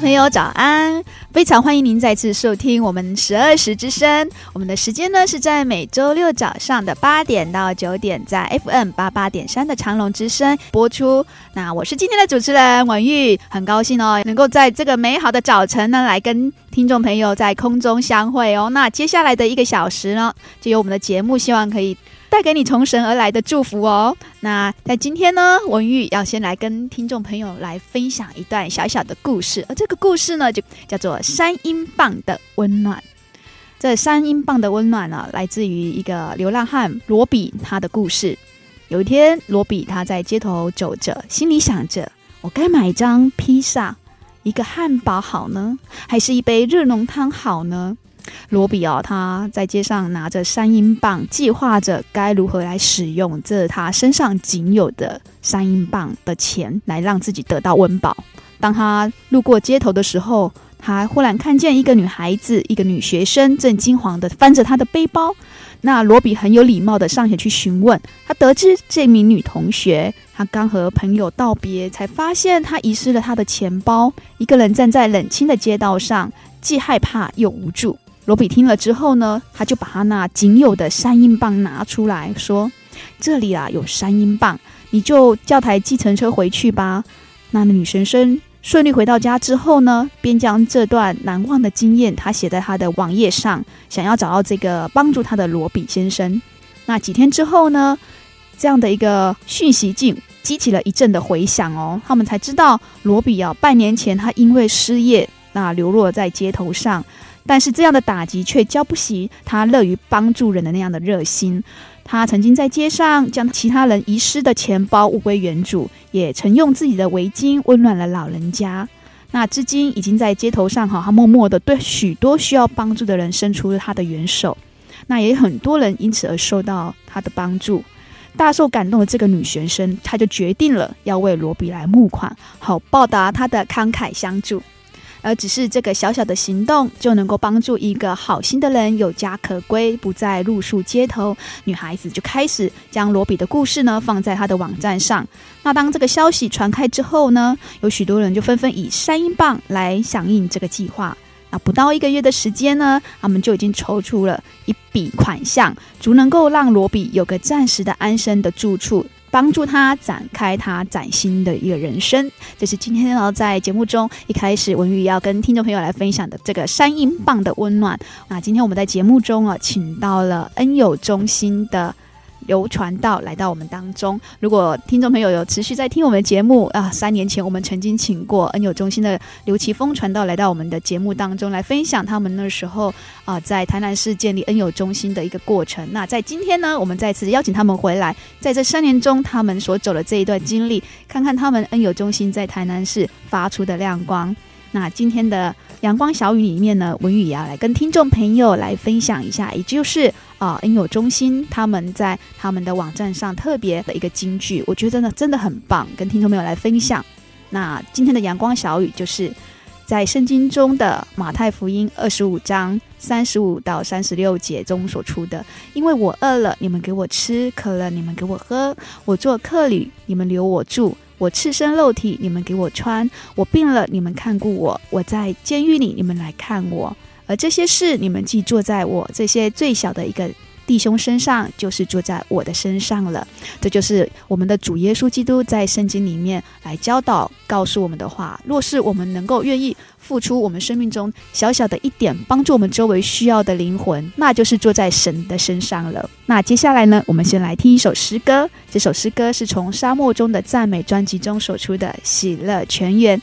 朋友，早安！非常欢迎您再次收听我们十二时之声。我们的时间呢是在每周六早上的八点到九点，在 FM 八八点三的长隆之声播出。那我是今天的主持人婉玉，很高兴哦，能够在这个美好的早晨呢，来跟听众朋友在空中相会哦。那接下来的一个小时呢，就由我们的节目，希望可以。带给你从神而来的祝福哦。那在今天呢，文玉要先来跟听众朋友来分享一段小小的故事，而这个故事呢，就叫做三英镑的温暖。这三英镑的温暖呢，来自于一个流浪汉罗比他的故事。有一天，罗比他在街头走着，心里想着：我该买一张披萨、一个汉堡好呢，还是一杯热浓汤好呢？罗比哦，他在街上拿着三英镑，计划着该如何来使用这他身上仅有的三英镑的钱，来让自己得到温饱。当他路过街头的时候，他忽然看见一个女孩子，一个女学生正惊慌地翻着她的背包。那罗比很有礼貌地上前去询问。他得知这名女同学，她刚和朋友道别，才发现她遗失了她的钱包，一个人站在冷清的街道上，既害怕又无助。罗比听了之后呢，他就把他那仅有的三英镑拿出来说：“这里啊有三英镑，你就叫台计程车回去吧。”那女学生顺利回到家之后呢，便将这段难忘的经验，他写在他的网页上，想要找到这个帮助他的罗比先生。那几天之后呢，这样的一个讯息竟激起了一阵的回响哦，他们才知道罗比啊，半年前他因为失业，那流落在街头上。但是这样的打击却浇不熄他乐于帮助人的那样的热心。他曾经在街上将其他人遗失的钱包物归原主，也曾用自己的围巾温暖了老人家。那至今已经在街头上哈，他默默地对许多需要帮助的人伸出了他的援手。那也很多人因此而受到他的帮助。大受感动的这个女学生，她就决定了要为罗比来募款，好报答他的慷慨相助。而只是这个小小的行动，就能够帮助一个好心的人有家可归，不再露宿街头。女孩子就开始将罗比的故事呢放在她的网站上。那当这个消息传开之后呢，有许多人就纷纷以三英镑来响应这个计划。那不到一个月的时间呢，他们就已经筹出了一笔款项，足能够让罗比有个暂时的安身的住处。帮助他展开他崭新的一个人生，这是今天呢在节目中一开始文宇要跟听众朋友来分享的这个三英镑的温暖。那今天我们在节目中啊，请到了恩友中心的。刘传道来到我们当中。如果听众朋友有持续在听我们的节目啊，三年前我们曾经请过恩友中心的刘奇峰传道来到我们的节目当中来分享他们那时候啊在台南市建立恩友中心的一个过程。那在今天呢，我们再次邀请他们回来，在这三年中他们所走的这一段经历，看看他们恩友中心在台南市发出的亮光。那今天的阳光小语里面呢，文宇也要来跟听众朋友来分享一下，也就是啊、恩友中心他们在他们的网站上特别的一个金句，我觉得呢真的很棒，跟听众朋友来分享。那今天的阳光小语就是在圣经中的马太福音二十五章三十五到三十六节中所出的，因为我饿了，你们给我吃；渴了，你们给我喝；我做客旅，你们留我住。我赤身露体，你们给我穿；我病了，你们看顾我；我在监狱里，你们来看我。而这些事，你们既做在我这些最小的一个弟兄身上，就是坐在我的身上了。这就是我们的主耶稣基督在圣经里面来教导、告诉我们的话。若是我们能够愿意。付出我们生命中小小的一点，帮助我们周围需要的灵魂，那就是坐在神的身上了。那接下来呢，我们先来听一首诗歌。这首诗歌是从沙漠中的赞美专辑中所出的《喜乐泉源》。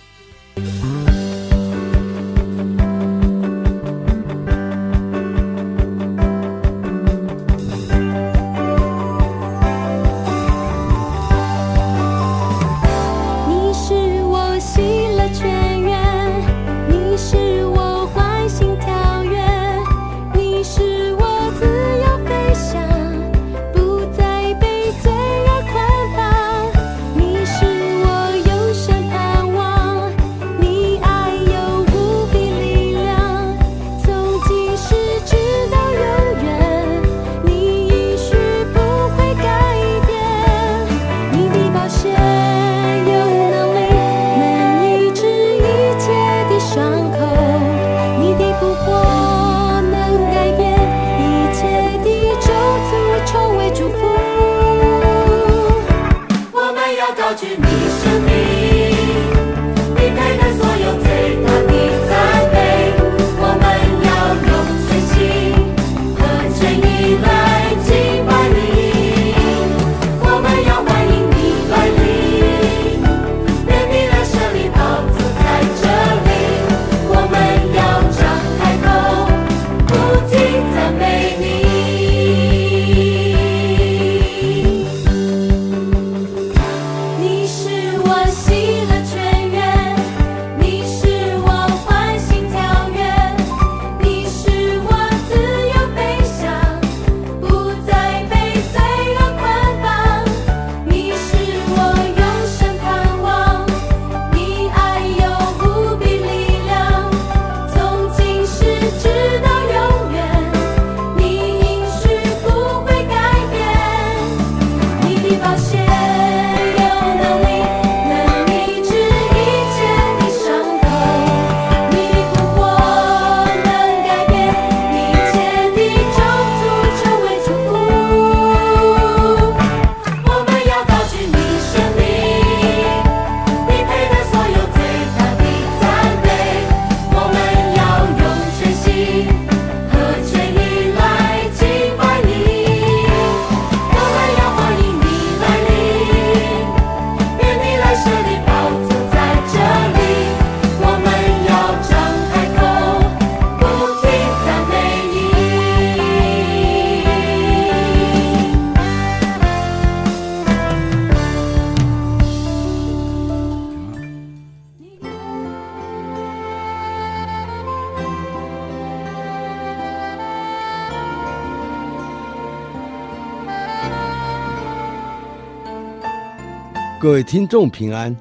各位听众平安。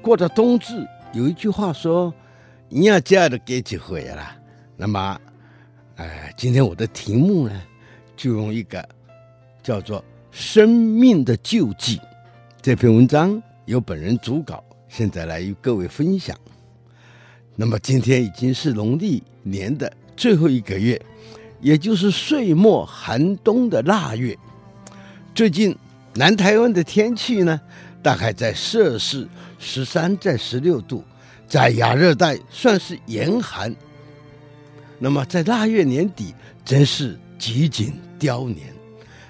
过了冬至，有一句话说：“你要嫁的给几回了。”那么，哎，今天我的题目呢，就用一个叫做《生命的救济》这篇文章，由本人主稿，现在来与各位分享。那么今天已经是农历年的最后一个月，也就是岁末寒冬的腊月。最近南台湾的天气呢，大概在摄氏十三在十六度，在亚热带算是严寒。那么在腊月年底，真是极尽凋年。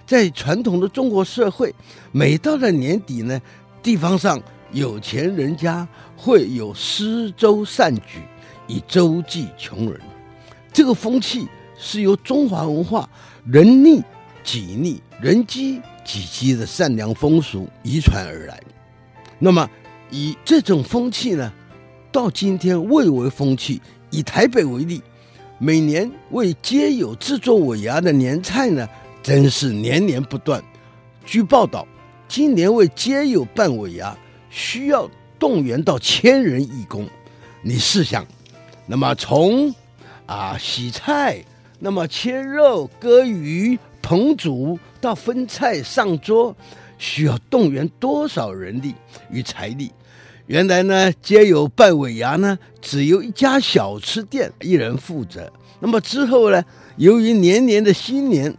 在传统的中国社会，每到了年底呢，地方上有钱人家会有施粥善举，以周济穷人。这个风气是由中华文化人逆己逆、人机几级的善良风俗遗传而来。那么，以这种风气呢，到今天蔚为风气。以台北为例，每年为街友制作尾牙的年菜呢，真是年年不断。据报道，今年为街友办尾牙，需要动员到千人义工。你试想，那么从啊洗菜，那么切肉、割鱼、烹煮到分菜上桌。需要动员多少人力与财力？原来呢，街友办尾牙呢，只由一家小吃店一人负责。那么之后呢，由于年年的新年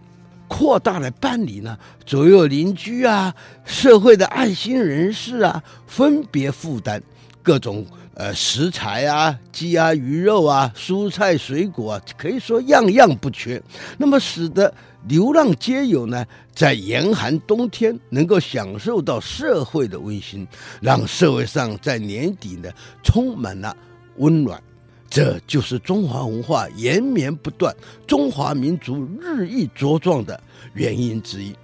扩大了办理呢，左右邻居啊、社会的爱心人士啊，分别负担各种呃食材啊、鸡鸭鱼肉啊、蔬菜水果啊，可以说样样不缺。那么使得流浪街友呢，在严寒冬天能够享受到社会的温馨，让社会上在年底呢充满了温暖，这就是中华文化延绵不断、中华民族日益茁壮的原因之一。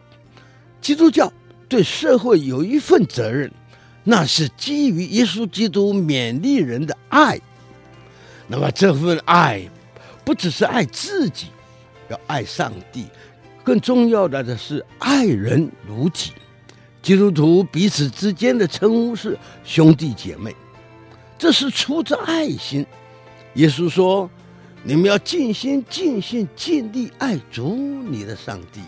基督教对社会有一份责任，那是基于耶稣基督勉励人的爱。那么这份爱，不只是爱自己，要爱上帝。更重要的的是爱人如己，基督徒彼此之间的称呼是兄弟姐妹，这是出自爱心。耶稣说：“你们要尽心、尽性、尽力爱主你的上帝，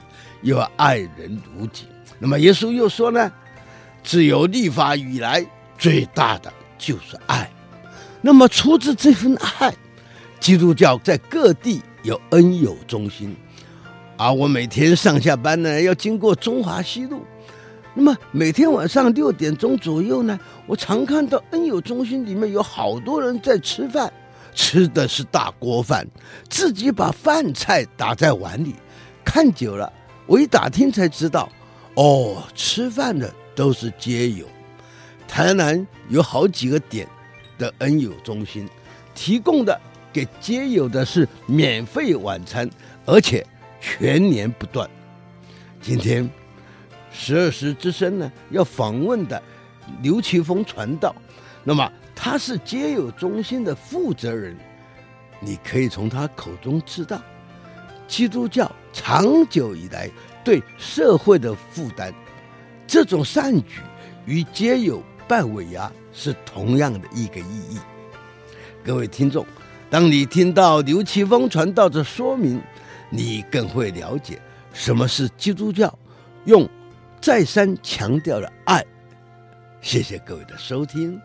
要爱人如己。”那么耶稣又说呢：“自有立法以来，最大的就是爱。”那么出自这份爱，基督教在各地有恩友中心。啊我每天上下班呢，要经过中华西路。那么每天晚上六点钟左右呢，我常看到恩友中心里面有好多人在吃饭，吃的是大锅饭，自己把饭菜打在碗里。看久了，我一打听才知道，哦，吃饭的都是街友。台南有好几个点的恩友中心，提供的给街友的是免费晚餐，而且。全年不断。今天十二时之声呢，要访问的刘奇峰传道，那么他是街友中心的负责人，你可以从他口中知道，基督教长久以来对社会的负担，这种善举与街友办尾牙是同样的一个意义。各位听众，当你听到刘奇峰传道的说明，你更会了解什么是基督教，用再三强调的爱。谢谢各位的收听。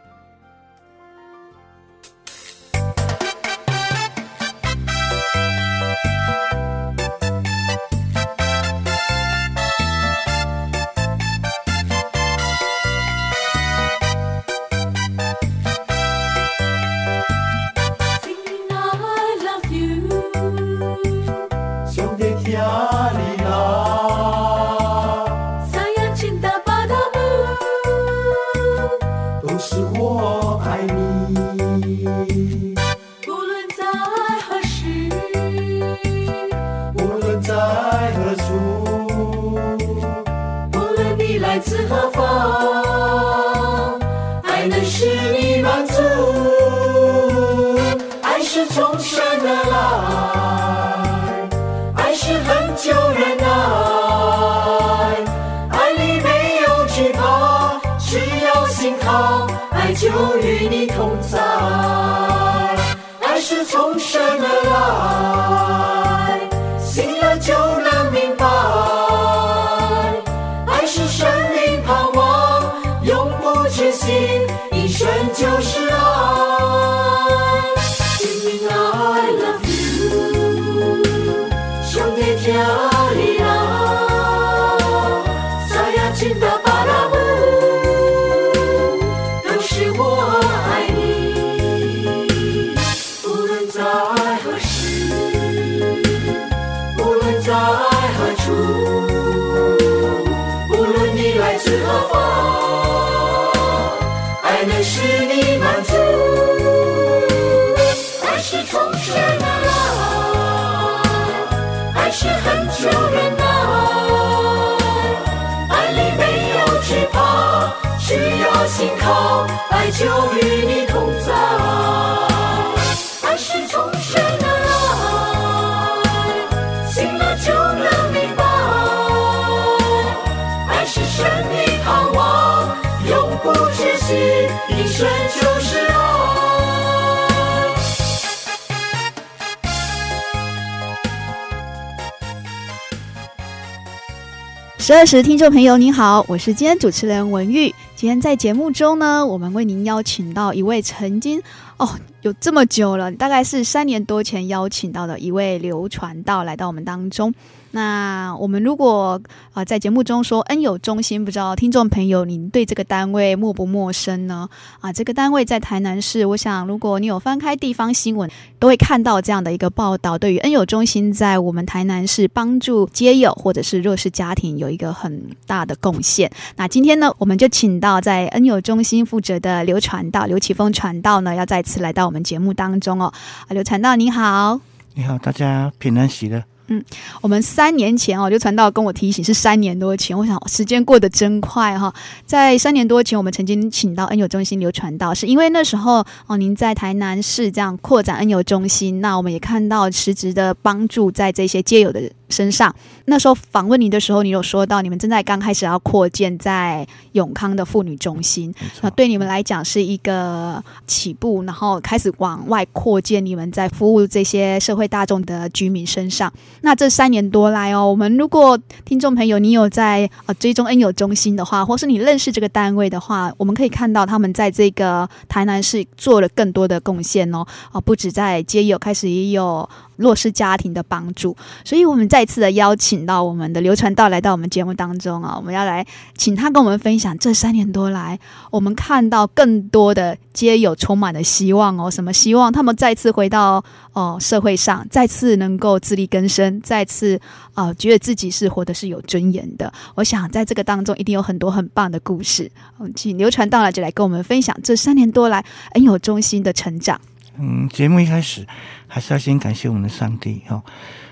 十二时听众朋友，您好，我是今天主持人文玉。今天在节目中呢，我们为您邀请到一位曾经哦，有这么久了，大概是三年多前邀请到的一位流传道来到我们当中。那我们如果啊、在节目中说恩友中心，不知道听众朋友您对这个单位陌不陌生呢？啊，这个单位在台南市，我想如果你有翻开地方新闻，都会看到这样的一个报道。对于恩友中心在我们台南市帮助街友或者是弱势家庭有一个很大的贡献。那今天呢，我们就请到在恩友中心负责的刘传道刘启峰传道呢，要再次来到我们节目当中哦。啊，刘传道你好，你好，大家平安喜乐。嗯，我们三年前哦，就传道跟我提醒是三年多前。我想时间过得真快哈，在三年多前，我们曾经请到恩友中心刘传道，是因为那时候哦，您在台南市这样扩展恩友中心，那我们也看到实质的帮助在这些皆有的身上。那时候访问你的时候，你有说到你们正在刚开始要扩建在永康的妇女中心，那对你们来讲是一个起步，然后开始往外扩建，你们在服务这些社会大众的居民身上。那这三年多来哦，我们如果听众朋友你有在呃追踪恩友中心的话，或是你认识这个单位的话，我们可以看到他们在这个台南市做了更多的贡献哦，啊，不止在街友开始也有。弱势家庭的帮助，所以我们再次的邀请到我们的刘传道来到我们节目当中啊，我们要来请他跟我们分享这三年多来，我们看到更多的街友充满了希望哦，什么希望？他们再次回到哦社会上，再次能够自力更生，再次啊、觉得自己是活得是有尊严的。我想在这个当中一定有很多很棒的故事。我们请刘传道来就来跟我们分享这三年多来恩友中心的成长。嗯，节目一开始还是要先感谢我们的上帝哈、哦。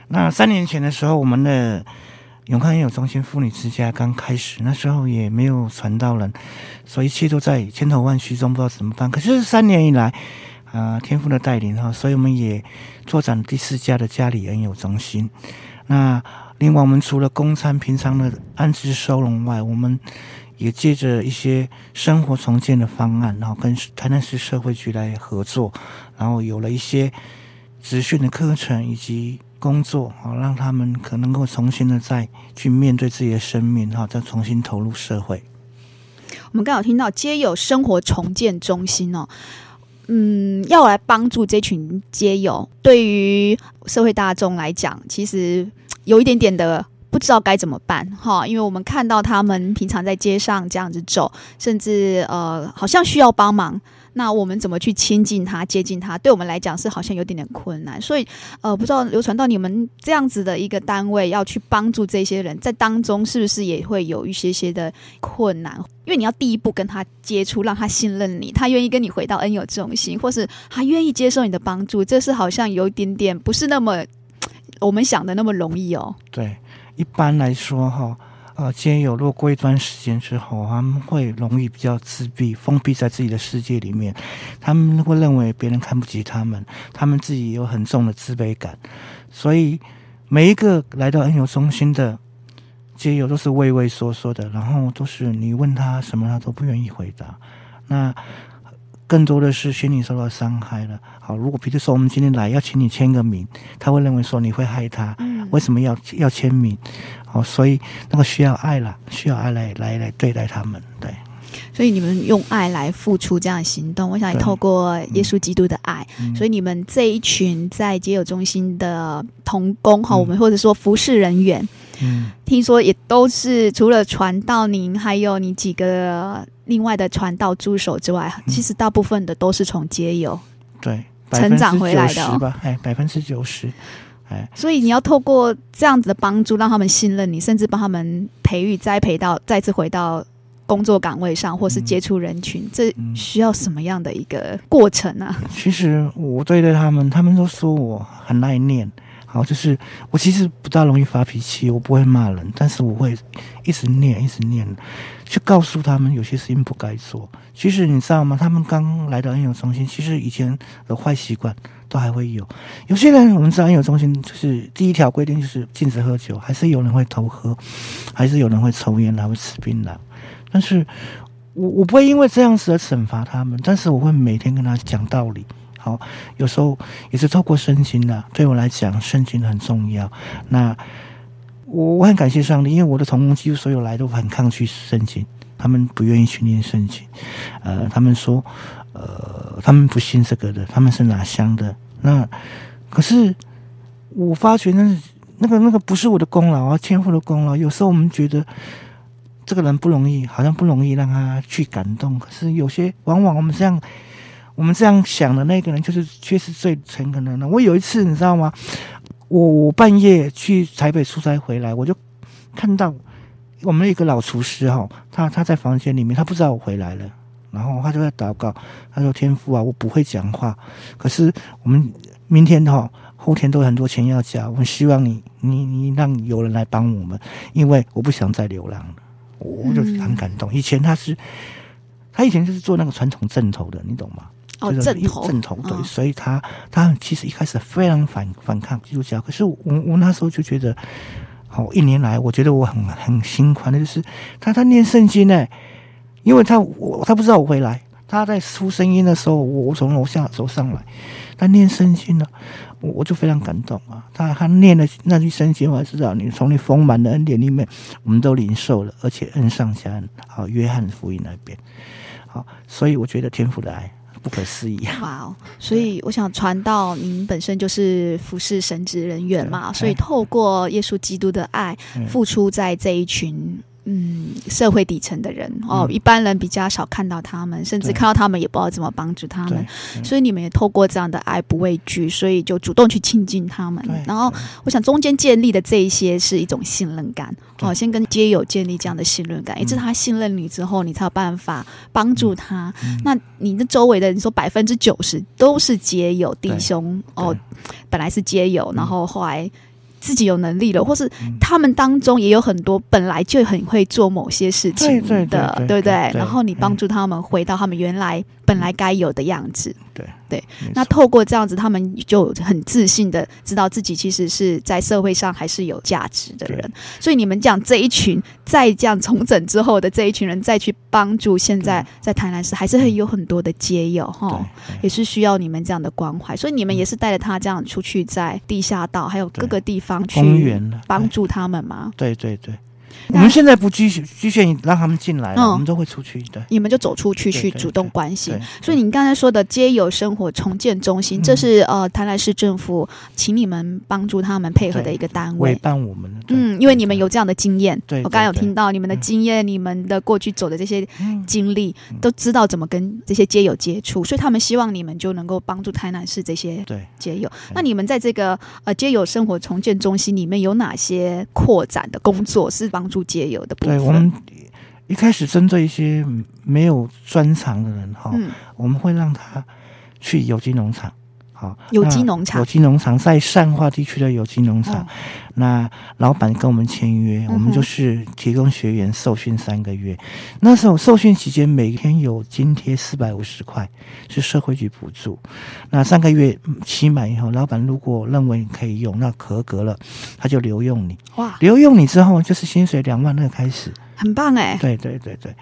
那三年前的时候，我们的永康恩友中心妇女之家刚开始，那时候也没有传道人，所以一切都在千头万绪中，不知道怎么办。可是三年以来，啊、呃，天父的带领哈，所以我们也拓展第四家的家里人有中心。那另外，我们除了公餐平常的安置收容外，我们也借着一些生活重建的方案，然后跟台南市社会局来合作，然后有了一些职训的课程以及工作，好让他们可能够重新的再去面对自己的生命，哈，再重新投入社会。我们刚好听到街友生活重建中心哦，嗯，要来帮助这群街友，对于社会大众来讲，其实有一点点的。不知道该怎么办哈，因为我们看到他们平常在街上这样子走，甚至呃好像需要帮忙，那我们怎么去亲近他、接近他？对我们来讲是好像有点点困难，所以呃不知道流传到你们这样子的一个单位要去帮助这些人，在当中是不是也会有一些些的困难？因为你要第一步跟他接触，让他信任你，他愿意跟你回到恩友中心，或是他愿意接受你的帮助，这是好像有一点点不是那么我们想的那么容易哦。对。一般来说，哈，呃，街友如果过一段时间之后，他们会容易比较自闭、封闭在自己的世界里面，他们会认为别人看不起他们，他们自己有很重的自卑感，所以每一个来到恩友中心的街友都是畏畏缩缩的，然后都是你问他什么，他都不愿意回答。那更多的是心理受到伤害了。好，如果比如说我们今天来要请你签个名，他会认为说你会害他，嗯、为什么要要签名？好，所以那个需要爱了，需要爱来来来对待他们，对。所以你们用爱来付出这样的行动，我想也透过耶稣基督的爱，嗯、所以你们这一群在街友中心的同工哈，嗯、我们或者说服侍人员，嗯，听说也都是除了传道您，还有你几个。另外的传道助手之外，其实大部分的都是从街友。对，成长回来的、哦，吧？哎，百分之九十。哎，所以你要透过这样子的帮助，让他们信任你，甚至帮他们培育、栽培到再次回到工作岗位上，或是接触人群，嗯、这需要什么样的一个过程呢、啊？其实我对待他们，他们都说我很爱念。好，就是我其实不大容易发脾气，我不会骂人，但是我会一直念，一直念，去告诉他们有些事情不该做。其实你知道吗？他们刚来到恩友中心，其实以前的坏习惯都还会有。有些人我们知道恩友中心就是第一条规定就是禁止喝酒，还是有人会偷喝，还是有人会抽烟，还会吃槟榔。但是我我不会因为这样子而惩罚他们，但是我会每天跟他讲道理。好，有时候也是透过圣经的，对我来讲，圣经很重要。那我我很感谢上帝，因为我的同工几乎所有来都很抗拒圣经，他们不愿意去念圣经。呃，他们说，呃，他们不信这个的，他们是哪乡的？那可是我发觉那那个那个不是我的功劳啊，天父的功劳。有时候我们觉得这个人不容易，好像不容易让他去感动。可是有些往往我们这样。我们这样想的那个人，就是确实最诚恳的人。我有一次，你知道吗？我我半夜去台北出差回来，我就看到我们一个老厨师哈，他他在房间里面，他不知道我回来了，然后他就在祷告，他说：“天父啊，我不会讲话，可是我们明天哈、后天都有很多钱要交，我们希望你你你让有人来帮我们，因为我不想再流浪了。”我就很感动。以前他是他以前就是做那个传统正头的，你懂吗？哦，阵头，正头，对，所以他他其实一开始非常反反抗基督教，可是我我那时候就觉得，好，一年来我觉得我很很心宽的就是他他念圣经呢，因为他我他不知道我回来，他在出声音的时候，我我从楼下走上来，他念圣经呢，我我就非常感动啊，他他念的那句圣经，我还知道你从你丰满的恩典里面，我们都领受了，而且恩上加恩，好，约翰福音那边，好，所以我觉得天父的爱。不可思议啊！哇哦，所以我想传到，您本身就是服侍神职人员嘛，所以透过耶稣基督的爱，付出在这一群。嗯，社会底层的人哦，一般人比较少看到他们，甚至看到他们也不知道怎么帮助他们。所以你们也透过这样的爱，不畏惧，所以就主动去亲近他们。然后，我想中间建立的这一些是一种信任感哦，先跟街友建立这样的信任感，一直他信任你之后，你才有办法帮助他。那你的周围的，你说百分之九十都是街友弟兄哦，本来是街友，然后后来。自己有能力了，或是他们当中也有很多本来就很会做某些事情的，对不对？然后你帮助他们回到他们原来本来该有的样子。对对，那透过这样子，他们就很自信的知道自己其实是在社会上还是有价值的人。所以你们讲这一群再这样重整之后的这一群人，再去帮助现在在台南市还是会有很多的街友哈，也是需要你们这样的关怀。所以你们也是带着他这样出去，在地下道还有各个地方去帮助他们吗？对对对。我们现在不局限局限让他们进来了，我们都会出去。对，你们就走出去去主动关心。所以你刚才说的街友生活重建中心，这是呃台南市政府请你们帮助他们配合的一个单位，委办我们。嗯，因为你们有这样的经验，对我刚刚有听到你们的经验，你们的过去走的这些经历，都知道怎么跟这些街友接触，所以他们希望你们就能够帮助台南市这些街友。那你们在这个呃街友生活重建中心里面有哪些扩展的工作是帮？助街友的部分，对，我们一开始针对一些没有专长的人哈，嗯、我们会让他去有机农场。好，有机农场，有机农场在善化地区的有机农场，哦、那老板跟我们签约，我们就是提供学员受训三个月。嗯、那时候受训期间，每天有津贴四百五十块，是社会局补助。那三个月期满以后，老板如果认为你可以用，那合格了，他就留用你。哇，留用你之后，就是薪水两万二开始，很棒哎。对对对对，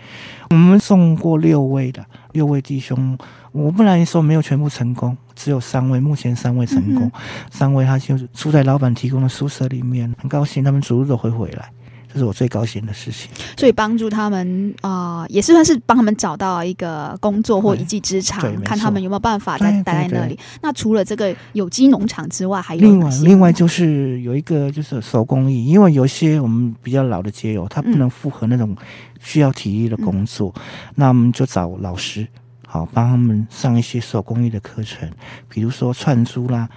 我们送过六位的六位弟兄，我不然说没有全部成功。只有三位，目前三位成功，嗯、三位他就住在老板提供的宿舍里面，很高兴他们逐日都会回来，这是我最高兴的事情。所以帮助他们啊、呃，也是算是帮他们找到一个工作或一技之长，看他们有没有办法再待在那里。那除了这个有机农场之外，还有另外另外就是有一个就是手工艺，因为有些我们比较老的街友，他不能符合那种需要体力的工作，嗯、那我们就找老师。好帮他们上一些手工艺的课程，比如说串珠啦，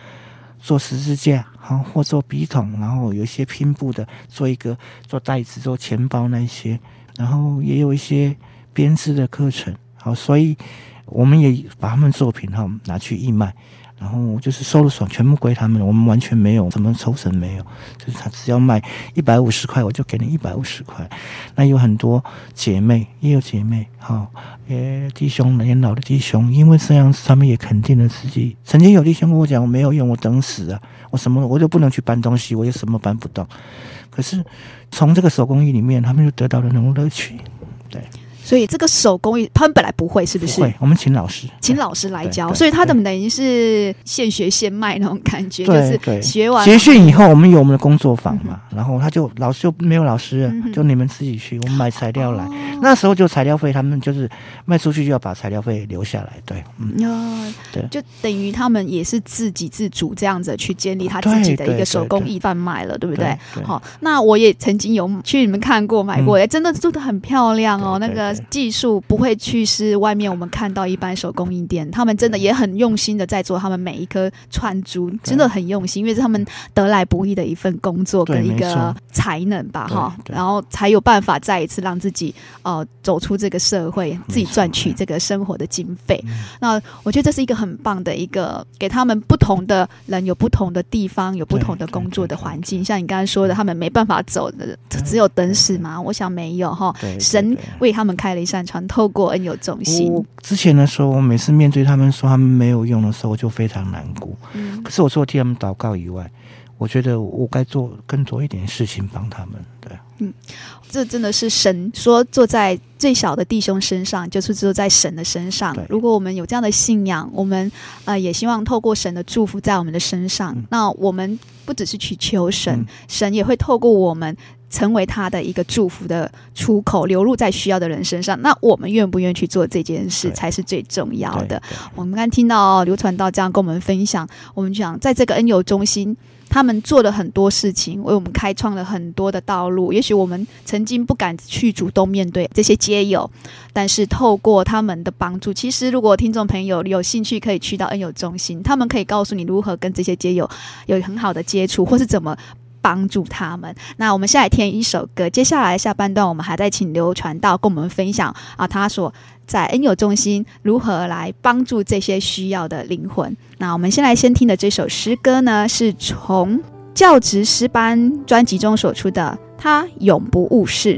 做十字架，好或做笔筒，然后有一些拼布的，做一个做袋子、做钱包那些，然后也有一些编织的课程，好，所以我们也把他们作品哈拿去义卖。然后就是收了爽，全部归他们，我们完全没有什么抽成，没有，就是他只要卖一百五十块，我就给你一百五十块。那有很多姐妹，也有姐妹，哈，也弟兄，年老的弟兄，因为这样子，他们也肯定了自己。曾经有弟兄跟我讲，我没有用，我等死啊，我什么我就不能去搬东西，我也什么搬不动。可是从这个手工艺里面，他们就得到了那种乐趣，所以这个手工艺，他们本来不会，是不是？会，我们请老师，请老师来教。所以他们等于是现学现卖那种感觉，就是学完学训以后，我们有我们的工作坊嘛，然后他就老师就没有老师了，就你们自己去，我们买材料来。那时候就材料费，他们就是卖出去就要把材料费留下来，对，嗯，对，就等于他们也是自给自足这样子去建立他自己的一个手工艺贩卖了，对不对？好，那我也曾经有去你们看过买过，哎，真的做的很漂亮哦，那个。技术不会去是外面我们看到一般手工艺店，他们真的也很用心的在做他们每一颗串珠，真的很用心，因为是他们得来不易的一份工作跟一个才能吧，哈，然后才有办法再一次让自己呃走出这个社会，自己赚取这个生活的经费。那我觉得这是一个很棒的一个，给他们不同的人有不同的地方，有不同的工作的环境。像你刚才说的，他们没办法走的，只有等死吗？我想没有哈，神为他们。开了一扇窗，透过恩友中心。之前的时候，我每次面对他们说他们没有用的时候，我就非常难过。嗯，可是我除了替他们祷告以外，我觉得我该做更多一点事情帮他们。对，嗯，这真的是神说坐在最小的弟兄身上，就是坐在神的身上。如果我们有这样的信仰，我们呃也希望透过神的祝福在我们的身上。嗯，那我们不只是去求神，嗯，神也会透过我们。成为他的一个祝福的出口，流入在需要的人身上。那我们愿不愿意去做这件事，才是最重要的。我们刚听到刘传道这样跟我们分享，我们讲在这个恩友中心，他们做了很多事情，为我们开创了很多的道路。也许我们曾经不敢去主动面对这些街友，但是透过他们的帮助，其实如果听众朋友有兴趣，可以去到恩友中心，他们可以告诉你如何跟这些街友有很好的接触，或是怎么。帮助他们。那我们先来听一首歌，接下来下半段我们还在请刘传道跟我们分享啊，他所在恩友中心如何来帮助这些需要的灵魂。那我们先来先听的这首诗歌呢，是从教职诗班专辑中所出的《他永不误事》。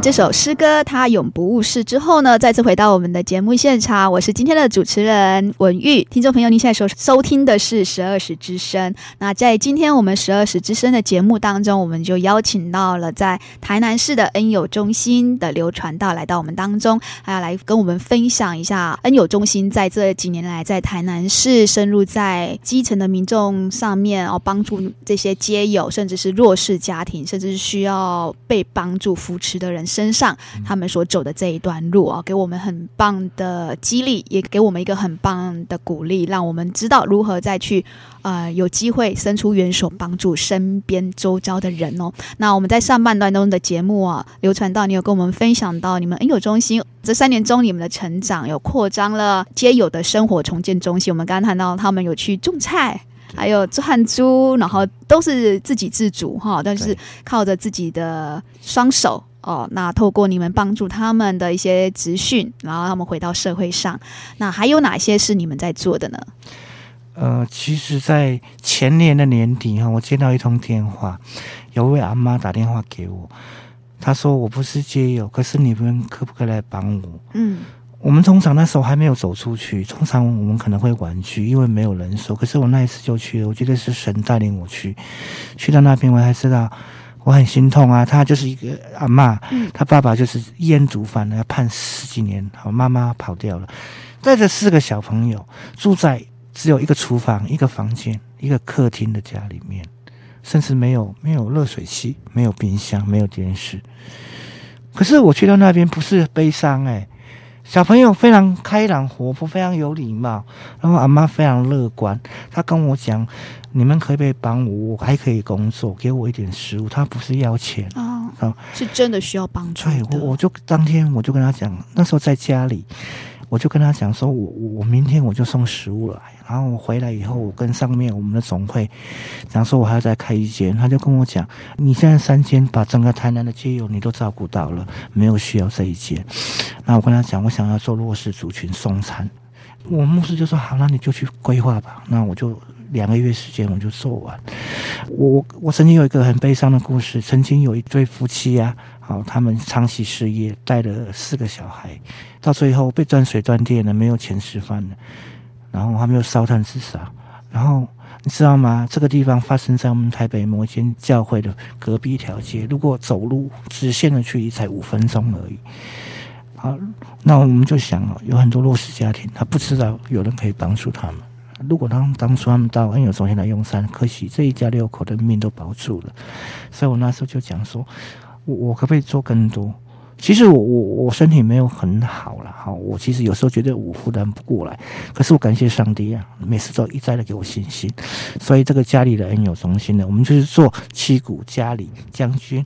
这首诗歌《他永不误事》之后呢，再次回到我们的节目现场，我是今天的主持人文玉。听众朋友，您现在收收听的是十二时之声。那在今天我们十二时之声的节目当中，我们就邀请到了在台南市的恩友中心的刘传道来到我们当中，还要来跟我们分享一下恩友中心在这几年来在台南市深入在基层的民众上面哦，帮助这些街友，甚至是弱势家庭，甚至是需要被帮助扶持的人身上，他们所走的这一段路啊，给我们很棒的激励，也给我们一个很棒的鼓励，让我们知道如何再去呃有机会伸出援手帮助身边周遭的人哦。那我们在上半段中的节目啊，流传到，你有跟我们分享到你们恩友中心这三年中你们的成长，有扩张了街友的生活重建中心。我们刚刚谈到他们有去种菜。还有做汗珠，然后都是自给自足哈，但是靠着自己的双手哦。那透过你们帮助他们的一些资讯，然后他们回到社会上。那还有哪些是你们在做的呢？呃，其实，在前年的年底哈，我接到一通电话，有位阿妈打电话给我，她说：“我不是街友，可是你们可不可以来帮我？”嗯。我们通常那时候还没有走出去，通常我们可能会婉拒，因为没有人手。可是我那一次就去了，我觉得是神带领我去。去到那边，我才知道我很心痛啊。他就是一个阿嬷，他爸爸就是烟毒犯，要判十几年。好，妈妈跑掉了，带着四个小朋友住在只有一个厨房、一个房间、一个客厅的家里面，甚至没有没有热水器、没有冰箱、没有电视。可是我去到那边不是悲伤哎、欸。小朋友非常开朗活泼，非常有礼貌。然后阿妈非常乐观，她跟我讲：“你们可不可以帮我？我还可以工作，给我一点食物。”她不是要钱啊，哦、是真的需要帮助。对，我我就当天我就跟她讲，那时候在家里。我就跟他讲说，我我明天我就送食物来，然后我回来以后，我跟上面我们的总会讲说，我还要再开一间，他就跟我讲，你现在三间把整个台南的街友你都照顾到了，没有需要这一间。那我跟他讲，我想要做弱势族群送餐，我牧师就说好，那你就去规划吧。那我就两个月时间我就做完。我我曾经有一个很悲伤的故事，曾经有一对夫妻啊。好，他们长期失业，带了四个小孩，到最后被断水断电了，没有钱吃饭了，然后他们又烧炭自杀。然后你知道吗？这个地方发生在我们台北某一间教会的隔壁一条街，如果走路直线的距离才五分钟而已。好，那我们就想，有很多弱势家庭，他不知道有人可以帮助他们。如果当当初他们到恩友中心来用餐，可惜这一家六口的命都保住了。所以我那时候就讲说。我我可不可以做更多？其实我我我身体没有很好了哈，我其实有时候觉得我负担不过来，可是我感谢上帝啊，每次都一再的给我信心。所以这个家里的恩友中心呢，我们就是做七股、家里、将军，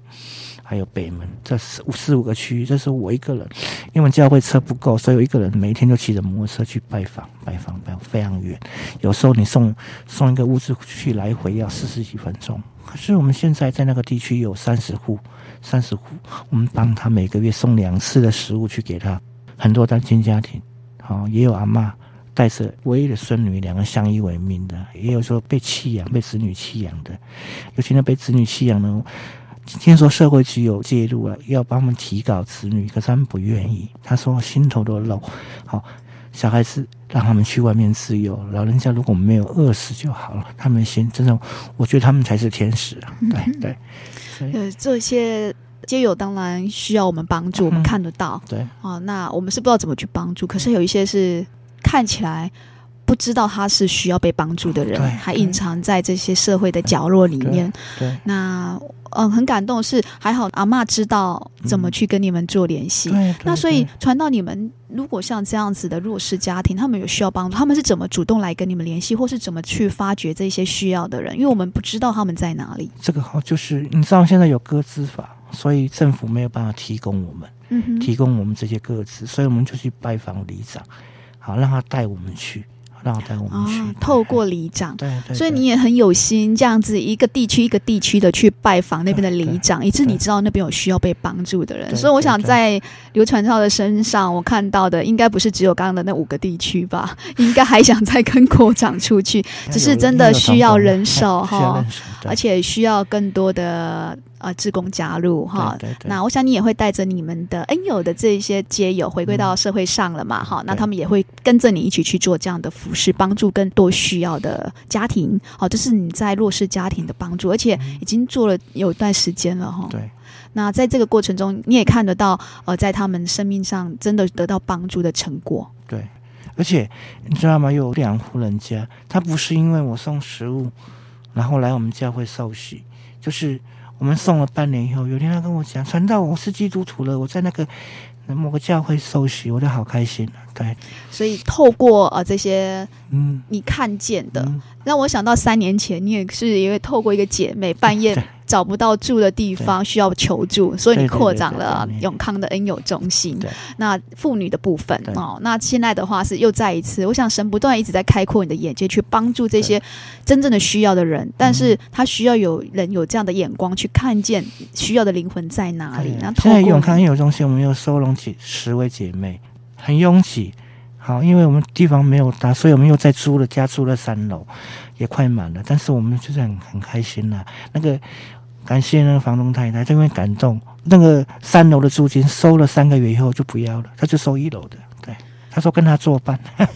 还有北门这四四五个区域，这是我一个人，因为教会车不够，所以我一个人每天就骑着摩托车去拜访拜访，拜访非常远，有时候你送送一个物资去来回要四十几分钟。可是我们现在在那个地区有三十户。三十户，我们帮他每个月送两次的食物去给他，很多单亲家庭，好，也有阿嬷带着唯一的孙女，两个相依为命的，也有说被弃养、被子女弃养的，尤其那被子女弃养呢，听说社会局有介入了，要帮他们提高子女，可是他们不愿意，他说心头都漏，好，小孩子让他们去外面自由，老人家如果没有饿死就好了，他们先真的，我觉得他们才是天使啊，对对。呃，这些街友当然需要我们帮助，我们看得到。对啊，那我们是不知道怎么去帮助。可是有一些是看起来不知道他是需要被帮助的人，还隐藏在这些社会的角落里面。对，那嗯，很感动是还好阿妈知道怎么去跟你们做联系。对，那所以传到你们，如果像这样子的弱势家庭，他们有需要帮助，他们是怎么主动来跟你们联系，或是怎么去发掘这些需要的人？因为我们不知道他们在哪里。这个好，就是你知道现在有歌资法，所以政府没有办法提供我们，嗯，提供我们这些个资，所以我们就去拜访里长，好让他带我们去。让我带我们去，哦、透过里长，对，对，对，所以你也很有心，这样子一个地区一个地区的去拜访那边的里长，以致你知道那边有需要被帮助的人。所以我想在刘传超的身上，我看到的应该不是只有刚刚的那五个地区吧，应该还想再跟国长出去，只是真的需要人手 哈。而且需要更多的呃志工加入哈。那我想你也会带着你们的恩友的这一些街友回归到社会上了嘛？哈、嗯，那他们也会跟着你一起去做这样的服饰，帮助更多需要的家庭。好，这是你在弱势家庭的帮助，而且已经做了有一段时间了哈。对。那在这个过程中，你也看得到，呃，在他们生命上真的得到帮助的成果。对，而且你知道吗？有两户人家，他不是因为我送食物，然后来我们教会受洗，就是我们送了半年以后，有一天他跟我讲，传道，我是基督徒了，我在那个某个教会受洗，我就好开心。对，所以透过呃这些，嗯，你看见的，嗯、让我想到三年前，你也是因为透过一个姐妹半夜。找不到住的地方，需要求助，所以你扩展了永康的恩友中心。那妇女的部分哦，那现在的话是又再一次，我想神不断一直在开阔你的眼界，去帮助这些真正的需要的人。但是他需要有人有这样的眼光去看见需要的灵魂在哪里。那现在永康恩友中心，我们又收容几十位姐妹，很拥挤。好，因为我们地方没有大，所以我们又在租了家，租了三楼，也快满了。但是我们就是很很开心呐、啊，那个。感谢那个房东太太，因为感动，那个三楼的租金收了三个月以后就不要了，他就收一楼的。对，他说跟他作伴。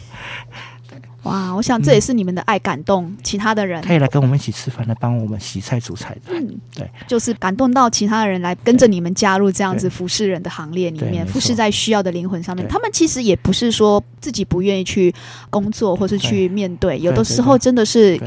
哇，我想这也是你们的爱感动、嗯、其他的人，他也来跟我们一起吃饭，来帮我们洗菜煮菜的。嗯，对，就是感动到其他的人来跟着你们加入这样子服侍人的行列里面，服侍在需要的灵魂上面。他们其实也不是说自己不愿意去工作或是去面对，有的时候真的是。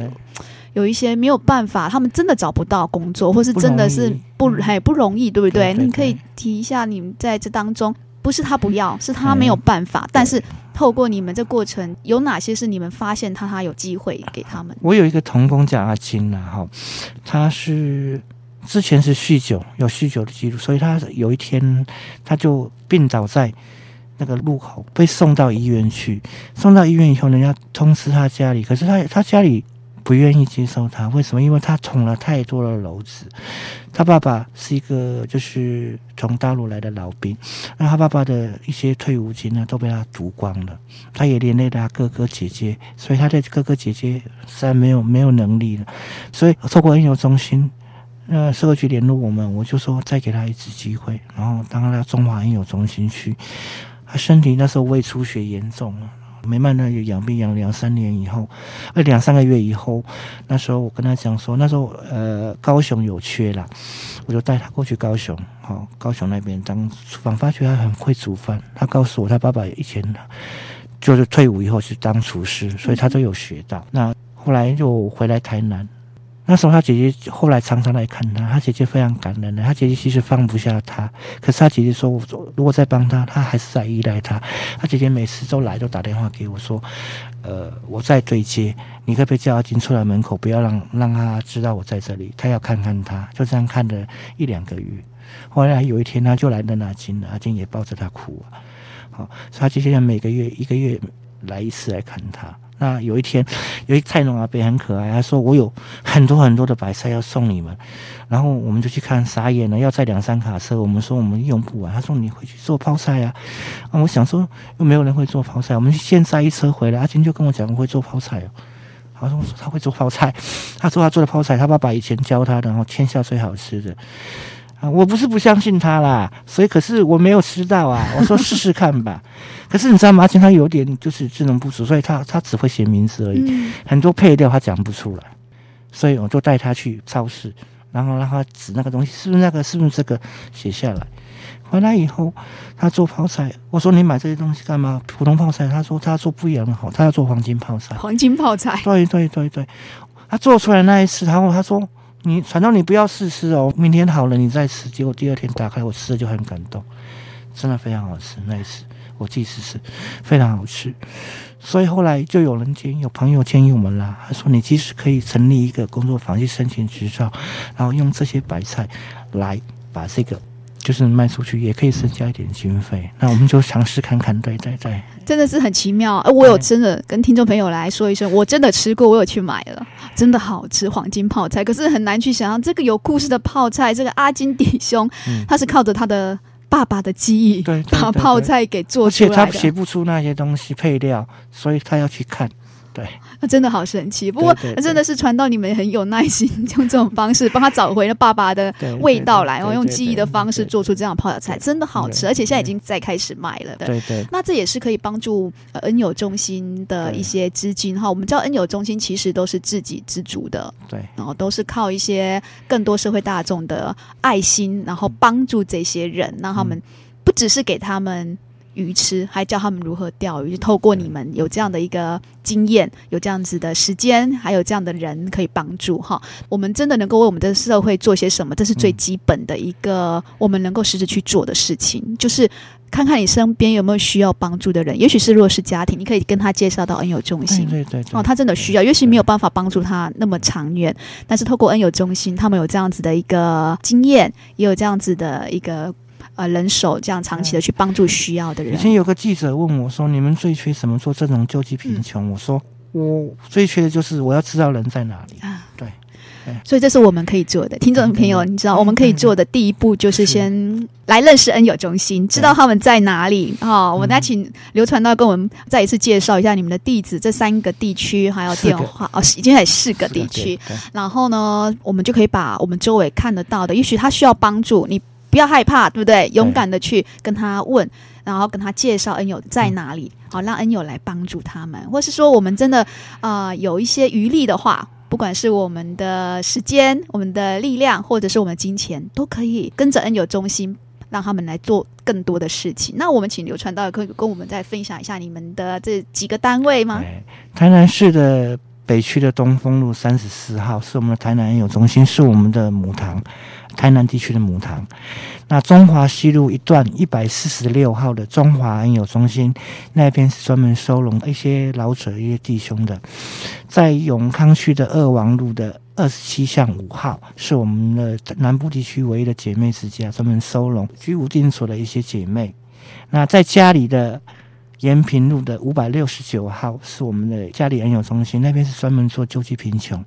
有一些没有办法，他们真的找不到工作，或是真的是不还不容易，对不对？你可以提一下，你们在这当中，不是他不要，是他没有办法。嗯、但是透过你们这过程，有哪些是你们发现他他有机会给他们？我有一个同工叫阿金呐，哈，他是之前是酗酒，有酗酒的记录，所以他有一天他就病倒在那个路口，被送到医院去。送到医院以后，人家通知他家里，可是他他家里。不愿意接受他，为什么？因为他捅了太多的篓子。他爸爸是一个就是从大陆来的老兵，那他爸爸的一些退伍金呢都被他赌光了。他也连累了他哥哥姐姐，所以他的哥哥姐姐实在没有没有能力了。所以透过恩友中心，呃，社会局联络我们，我就说再给他一次机会，然后当他到中华恩友中心去。他身体那时候胃出血严重了。没慢呢，养病养两三年以后，呃，两三个月以后，那时候我跟他讲说，那时候呃，高雄有缺了，我就带他过去高雄，好、哦，高雄那边当厨房，发觉他很会煮饭。他告诉我，他爸爸以前就是退伍以后是当厨师，所以他都有学到。那后来就回来台南。那时候他姐姐后来常常来看他，他姐姐非常感人的。他姐姐其实放不下他，可是他姐姐说：“我如果再帮他，他还是在依赖他。”他姐姐每次都来，都打电话给我说：“呃，我在对接，你可不可以叫阿金出来门口，不要让让他知道我在这里，他要看看他。”就这样看了一两个月，后来有一天他就来认阿金了，阿金也抱着他哭啊。好，所以他姐姐每个月一个月来一次来看他。那有一天，有一菜农阿伯很可爱，他说：“我有很多很多的白菜要送你们。”然后我们就去看，傻眼了，要载两三卡车。我们说我们用不完，他说：“你回去做泡菜啊。”啊，我想说又没有人会做泡菜，我们先载一车回来。阿金就跟我讲：“我会做泡菜哦。”他说：“他会做泡菜。”他说他做的泡菜，他爸爸以前教他的，然后天下最好吃的。啊，我不是不相信他啦，所以可是我没有吃到啊。我说试试看吧。可是你知道吗？阿金他有点就是智能不足，所以他他只会写名字而已，嗯、很多配料他讲不出来。所以我就带他去超市，然后让他指那个东西是不是那个，是不是这个，写下来。回来以后，他做泡菜。我说你买这些东西干嘛？普通泡菜。他说他做不一样的好，他要做黄金泡菜。黄金泡菜。对对对对，他做出来那一次，然后他说。你反正你不要试吃哦，明天好了你再吃。结果第二天打开我吃了就很感动，真的非常好吃。那一次我自己试试，非常好吃。所以后来就有人建议，有朋友建议我们啦，他说你其实可以成立一个工作坊去申请执照，然后用这些白菜来把这个。就是卖出去也可以增加一点经费，那我们就尝试看看。对对对，真的是很奇妙。呃，我有真的跟听众朋友来说一声，我真的吃过，我有去买了，真的好吃，黄金泡菜。可是很难去想象这个有故事的泡菜，这个阿金弟兄，嗯、他是靠着他的爸爸的记忆，对把泡菜给做出来的。而且他写不出那些东西配料，所以他要去看。对，那真的好神奇。不过真的是传到你们很有耐心，用这种方式帮他找回了爸爸的 味道来，然后用记忆的方式做出这样泡脚菜，真的好吃，而且现在已经在开始卖了的。对对，那这也是可以帮助恩友中心的一些资金哈。我们知道恩友中心其实都是自给自足的，对，然后都是靠一些更多社会大众的爱心，然后帮助这些人，让他们不只是给他们。鱼吃，还教他们如何钓鱼。就透过你们有这样的一个经验，有这样子的时间，还有这样的人可以帮助哈。我们真的能够为我们的社会做些什么？这是最基本的一个我们能够实质去做的事情。就是看看你身边有没有需要帮助的人，也许是弱势家庭，你可以跟他介绍到恩友中心。对对对，哦，他真的需要，也许没有办法帮助他那么长远，但是透过恩友中心，他们有这样子的一个经验，也有这样子的一个。呃，人手这样长期的去帮助需要的人。以前有个记者问我说：“你们最缺什么做这种救济贫穷？”嗯、我说：“我最缺的就是我要知道人在哪里。”啊，对，所以这是我们可以做的。听众朋友，你知道我们可以做的第一步就是先来认识恩友中心，知道他们在哪里啊、哦。我们来请刘传道跟我们再一次介绍一下你们的地址，这三个地区还有电话哦，已经在四个地区。然后呢，我们就可以把我们周围看得到的，也许他需要帮助你。不要害怕，对不对？勇敢的去跟他问，然后跟他介绍恩友在哪里，好让恩友来帮助他们。或是说，我们真的啊、呃、有一些余力的话，不管是我们的时间、我们的力量，或者是我们的金钱，都可以跟着恩友中心，让他们来做更多的事情。那我们请刘传道可以跟我们再分享一下你们的这几个单位吗？台南市的北区的东风路三十四号是我们的台南恩友中心，是我们的母堂。台南地区的母堂，那中华西路一段一百四十六号的中华安友中心那边是专门收容一些老者、一些弟兄的。在永康区的二王路的二十七巷五号是我们的南部地区唯一的姐妹之家，专门收容居无定所的一些姐妹。那在家里的。延平路的五百六十九号是我们的家里恩友中心，那边是专门做救济贫穷，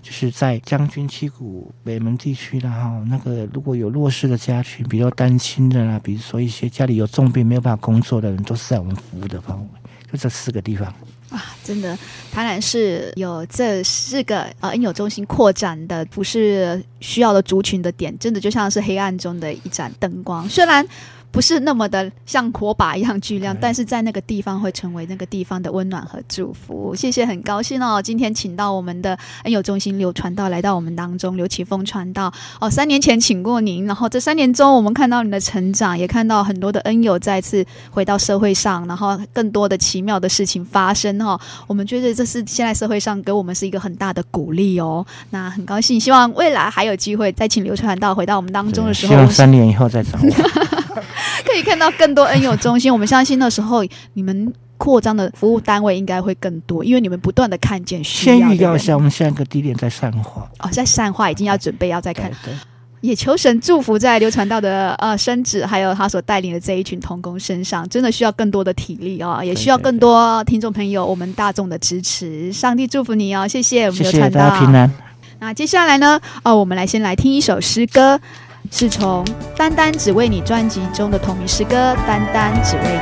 就是在将军七股北门地区的哈，那个如果有弱势的家庭，比如单亲的啦，比如说一些家里有重病没有办法工作的人，都是在我们服务的范围，就这四个地方。啊，真的，台南市有这四个呃恩友中心扩展的，不是需要的族群的点，真的就像是黑暗中的一盏灯光，虽然。不是那么的像火把一样巨亮，但是在那个地方会成为那个地方的温暖和祝福。谢谢，很高兴哦，今天请到我们的恩友中心刘传道来到我们当中，刘启峰传道哦，三年前请过您，然后这三年中我们看到你的成长，也看到很多的恩友再次回到社会上，然后更多的奇妙的事情发生哦。我们觉得这是现在社会上给我们是一个很大的鼓励哦。那很高兴，希望未来还有机会再请刘传道回到我们当中的时候，希望三年以后再找我。可以看到更多恩友中心，我们相信那时候你们扩张的服务单位应该会更多，因为你们不断的看见需要。先预告一下，我们下一个地点在善化哦，在善化已经要准备要再看。对，对也求神祝福在流传道的呃孙子，还有他所带领的这一群童工身上，真的需要更多的体力啊、哦，也需要更多听众朋友我们大众的支持。上帝祝福你哦，谢谢我们流传道。谢谢大家平安。那接下来呢？哦，我们来先来听一首诗歌。是从丹丹只为你专辑中的同名诗歌丹丹只为你。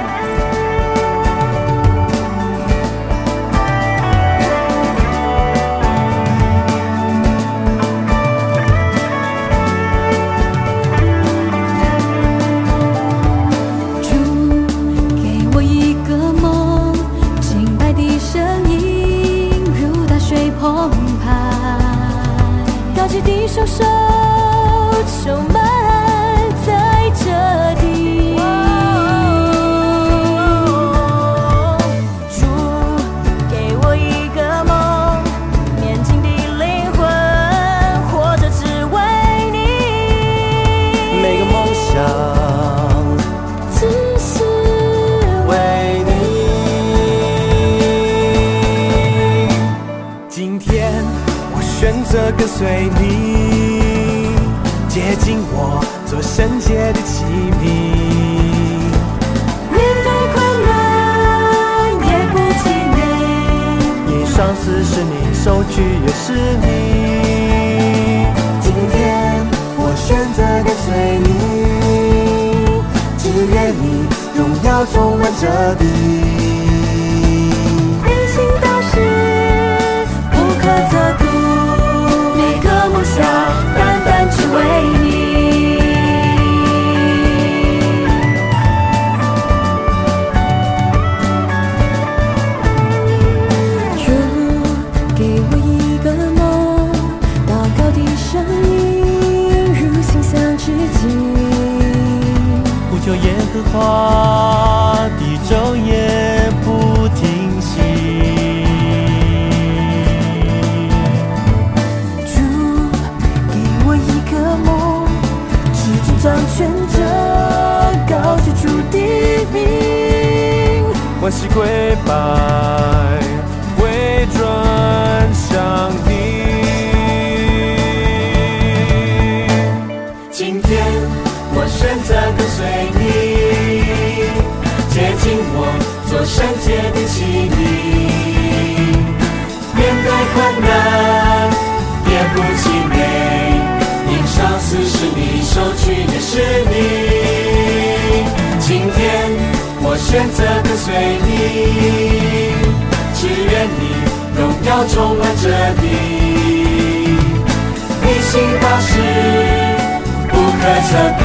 主给我一个梦清白的声音如大水澎湃。高举的双手跟随你。接近我，做圣洁的器皿。面对困难也不气馁，因上司是你，收据也是你。今天我选择跟随你，只愿你荣耀充满这地。花的昼夜不停息。主给我一个梦，执掌掌权者，高举主的名，欢喜跪拜，回转向。圣洁的器皿，面对困难也不气馁，因上司是你，收取也是你。今天我选择跟随你，只愿你荣耀充满着地，你行大事。不可测度，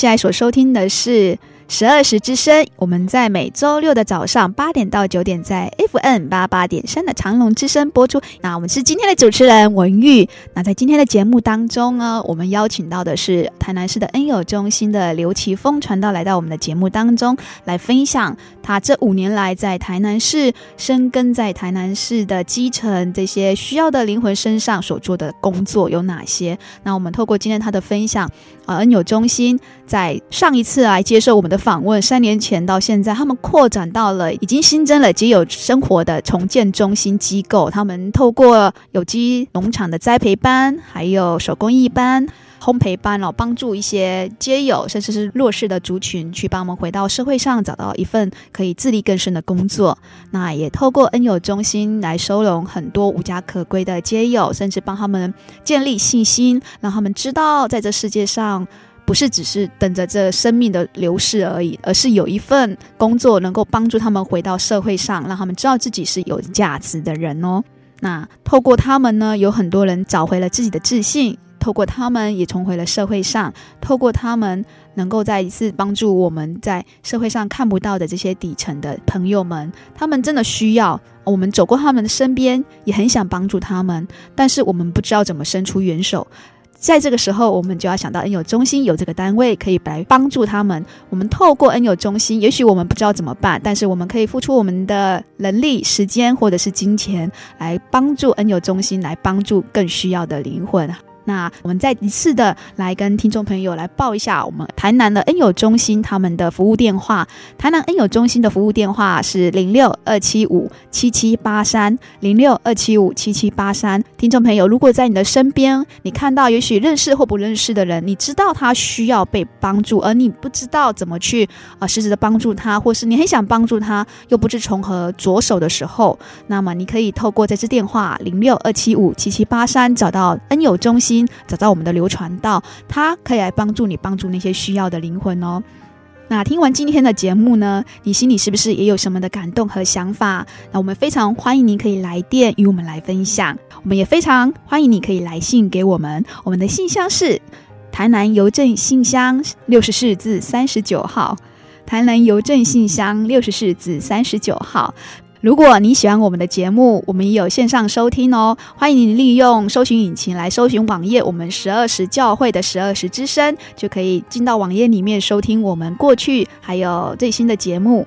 现在所收听的是十二时之声，我们在每周六的早上八点到九点，在 FN 八八点三的长隆之声播出。那我们是今天的主持人文玉。那在今天的节目当中呢，我们邀请到的是台南市的恩友中心的刘奇峰传道来到我们的节目当中，来分享他这五年来在台南市深耕在台南市的基层这些需要的灵魂身上所做的工作有哪些。那我们透过今天他的分享，啊，恩友中心在上一次来接受我们的访问，三年前到现在，他们扩展到了已经新增了街友生活的重建中心机构。他们透过有机农场的栽培班，还有手工艺班、烘焙班哦，帮助一些街友甚至是弱势的族群，去帮我们回到社会上，找到一份可以自力更生的工作。那也透过恩友中心来收容很多无家可归的街友，甚至帮他们建立信心，让他们知道在这世界上。不是只是等着这生命的流逝而已，而是有一份工作能够帮助他们回到社会上，让他们知道自己是有价值的人哦。那透过他们呢，有很多人找回了自己的自信；透过他们，也重回了社会上；透过他们，能够再一次帮助我们在社会上看不到的这些底层的朋友们。他们真的需要我们走过他们的身边，也很想帮助他们，但是我们不知道怎么伸出援手。在这个时候，我们就要想到恩友中心有这个单位可以来帮助他们。我们透过恩友中心，也许我们不知道怎么办，但是我们可以付出我们的能力、时间或者是金钱，来帮助恩友中心，来帮助更需要的灵魂。那我们再一次的来跟听众朋友来报一下我们台南的恩友中心他们的服务电话。台南恩友中心的服务电话是零六二七五七七八三零六二七五七七八三。听众朋友，如果在你的身边，你看到也许认识或不认识的人，你知道他需要被帮助，而你不知道怎么去啊实质的帮助他，或是你很想帮助他，又不知从何着手的时候，那么你可以透过这支电话零六二七五七七八三找到恩友中心，找到我们的流传道，他可以来帮助你，帮助那些需要的灵魂哦。那听完今天的节目呢，你心里是不是也有什么的感动和想法？那我们非常欢迎您可以来电与我们来分享，我们也非常欢迎你可以来信给我们，我们的信箱是台南邮政信箱六十四至三十九号，台南邮政信箱六十四至三十九号。如果你喜欢我们的节目，我们也有线上收听哦。欢迎你利用搜寻引擎来搜寻网页，我们十二时教会的十二时之声，就可以进到网页里面收听我们过去还有最新的节目。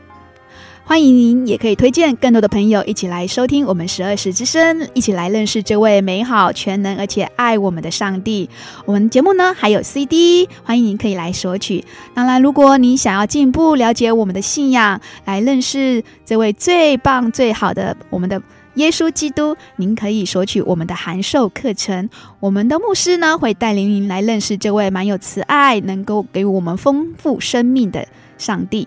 欢迎您，也可以推荐更多的朋友一起来收听我们十二时之声，一起来认识这位美好、全能而且爱我们的上帝。我们节目呢还有 CD，欢迎您可以来索取。当然，如果你想要进一步了解我们的信仰，来认识这位最棒、最好的我们的耶稣基督，您可以索取我们的函授课程。我们的牧师呢会带领您来认识这位满有慈爱、能够给我们丰富生命的上帝。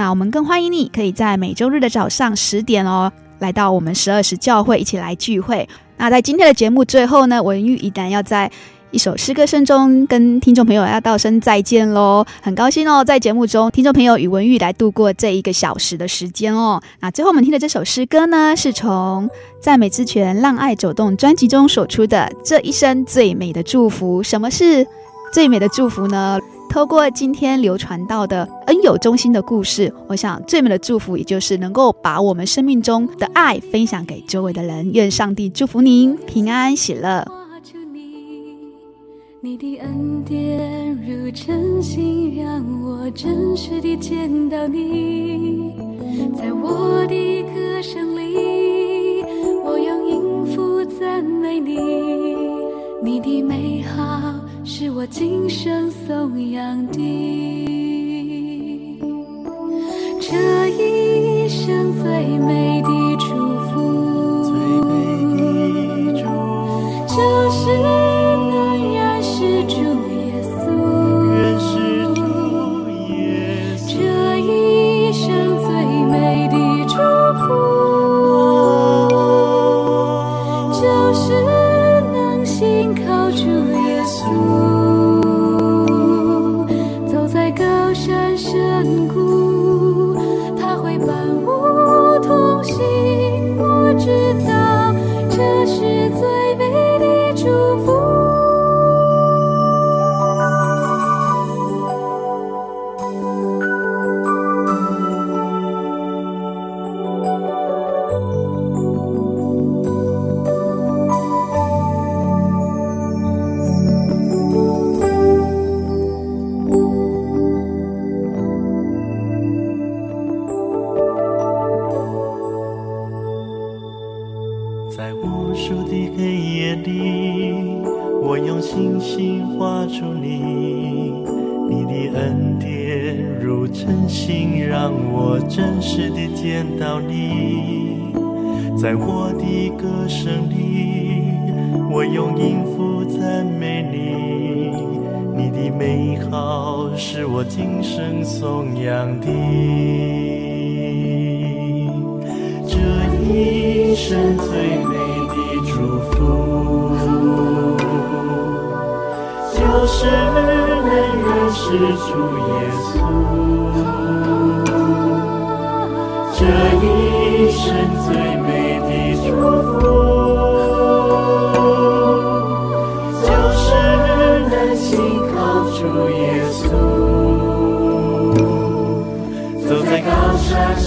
那我们更欢迎你，可以在每周日的早上十点哦，来到我们十二时教会一起来聚会。那在今天的节目最后呢，文玉依然要在一首诗歌声中跟听众朋友要道声再见喽。很高兴哦，在节目中听众朋友与文玉来度过这一个小时的时间哦。那最后我们听的这首诗歌呢，是从《赞美之泉让爱走动》专辑中所出的《这一生最美的祝福》。什么是最美的祝福呢？透过今天流传到的恩友中心的故事，我想最美的祝福，也就是能够把我们生命中的爱分享给周围的人。愿上帝祝福您平安喜乐。你的恩典如晨星，让我真实地见到你。在我的歌声里，我用音符赞美你。你的美好。是我今生颂扬的，这一生最美的祝福，最美的祝福，就是。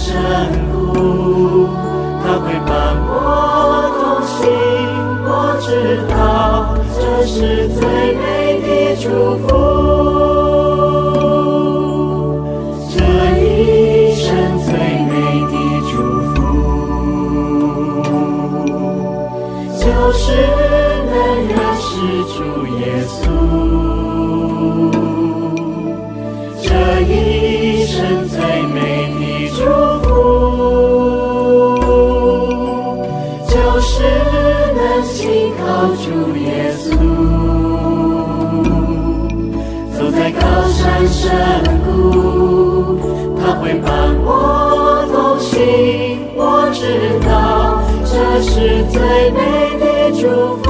深谷，他会伴我同行。我知道这是最美的祝福。会伴我同行。我知道这是最美的祝福。